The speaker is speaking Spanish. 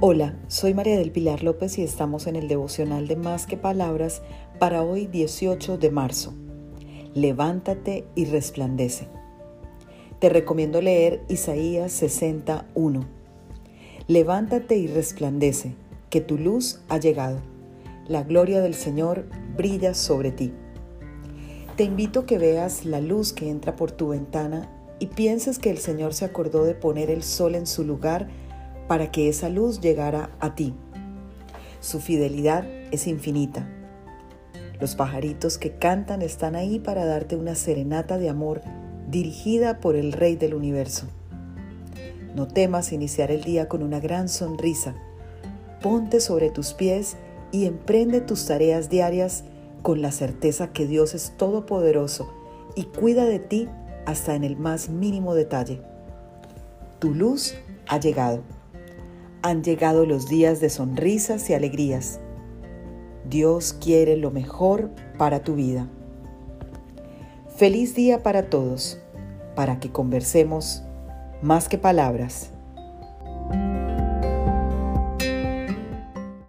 Hola, soy María del Pilar López y estamos en el devocional de Más que Palabras para hoy 18 de marzo. Levántate y resplandece. Te recomiendo leer Isaías 61. Levántate y resplandece, que tu luz ha llegado. La gloria del Señor brilla sobre ti. Te invito a que veas la luz que entra por tu ventana y pienses que el Señor se acordó de poner el sol en su lugar para que esa luz llegara a ti. Su fidelidad es infinita. Los pajaritos que cantan están ahí para darte una serenata de amor dirigida por el Rey del Universo. No temas iniciar el día con una gran sonrisa. Ponte sobre tus pies y emprende tus tareas diarias con la certeza que Dios es todopoderoso y cuida de ti hasta en el más mínimo detalle. Tu luz ha llegado han llegado los días de sonrisas y alegrías. Dios quiere lo mejor para tu vida. Feliz día para todos, para que conversemos más que palabras.